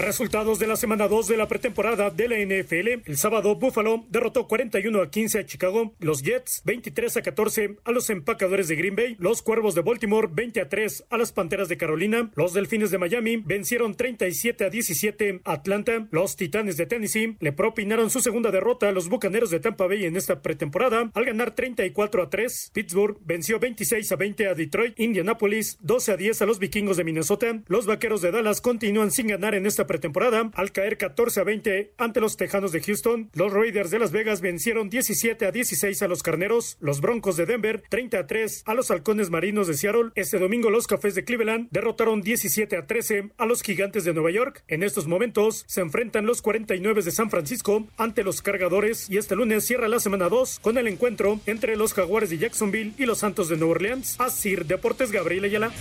Resultados de la semana 2 de la pretemporada de la NFL. El sábado, Buffalo derrotó 41 a 15 a Chicago. Los Jets 23 a 14 a los empacadores de Green Bay. Los Cuervos de Baltimore 20 a 3 a las Panteras de Carolina. Los Delfines de Miami vencieron 37 a 17 a Atlanta. Los Titanes de Tennessee le propinaron su segunda derrota a los Bucaneros de Tampa Bay en esta pretemporada al ganar 34 a 3. Pittsburgh venció 26 a 20 a Detroit. Indianapolis 12 a 10 a los Vikingos de Minnesota. Los Vaqueros de Dallas continúan sin ganar en esta pretemporada al caer 14 a 20 ante los Tejanos de Houston. Los Raiders de Las Vegas vencieron 17 a 16 a los Carneros. Los Broncos de Denver 30 a 3 a los Halcones Marinos de Seattle. Este domingo los Cafés de Cleveland derrotaron 17 a 13 a los Gigantes de Nueva York. En estos momentos se enfrentan los 49 de San Francisco ante los Cargadores y este lunes cierra la semana 2 con el encuentro entre los Jaguares de Jacksonville y los Santos de Nueva Orleans. Así Deportes Gabriel Ayala.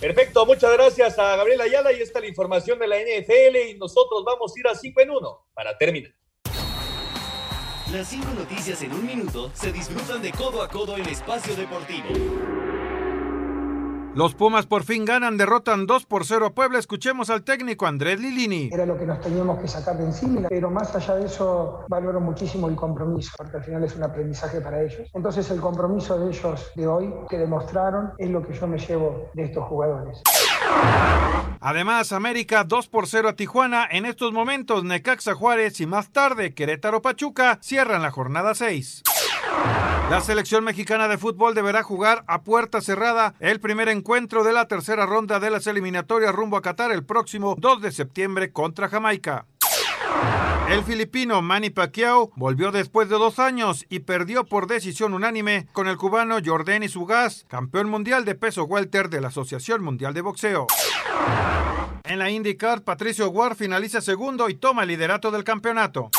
Perfecto, muchas gracias a Gabriel Ayala y esta la información de la NFL y nosotros vamos a ir a 5 en 1 para terminar. Las 5 noticias en un minuto se disfrutan de codo a codo en espacio deportivo. Los Pumas por fin ganan, derrotan 2 por 0 a Puebla. Escuchemos al técnico Andrés Lilini. Era lo que nos teníamos que sacar de encima, pero más allá de eso valoro muchísimo el compromiso, porque al final es un aprendizaje para ellos. Entonces el compromiso de ellos de hoy que demostraron es lo que yo me llevo de estos jugadores. Además, América 2 por 0 a Tijuana. En estos momentos, Necaxa Juárez y más tarde Querétaro Pachuca cierran la jornada 6. La selección mexicana de fútbol deberá jugar a puerta cerrada el primer encuentro de la tercera ronda de las eliminatorias rumbo a Qatar el próximo 2 de septiembre contra Jamaica. El filipino Manny Pacquiao volvió después de dos años y perdió por decisión unánime con el cubano Jordan Sugas, campeón mundial de peso welter de la Asociación Mundial de Boxeo. En la IndyCar, Patricio Ward finaliza segundo y toma el liderato del campeonato.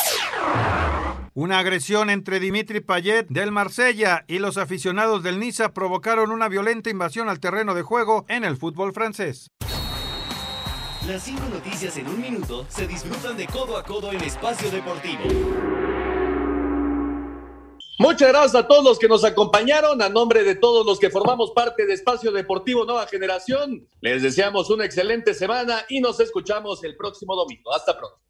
Una agresión entre Dimitri Payet del Marsella y los aficionados del Niza provocaron una violenta invasión al terreno de juego en el fútbol francés. Las 5 noticias en un minuto se disfrutan de codo a codo en espacio deportivo. Muchas gracias a todos los que nos acompañaron. A nombre de todos los que formamos parte de Espacio Deportivo Nueva Generación, les deseamos una excelente semana y nos escuchamos el próximo domingo. Hasta pronto.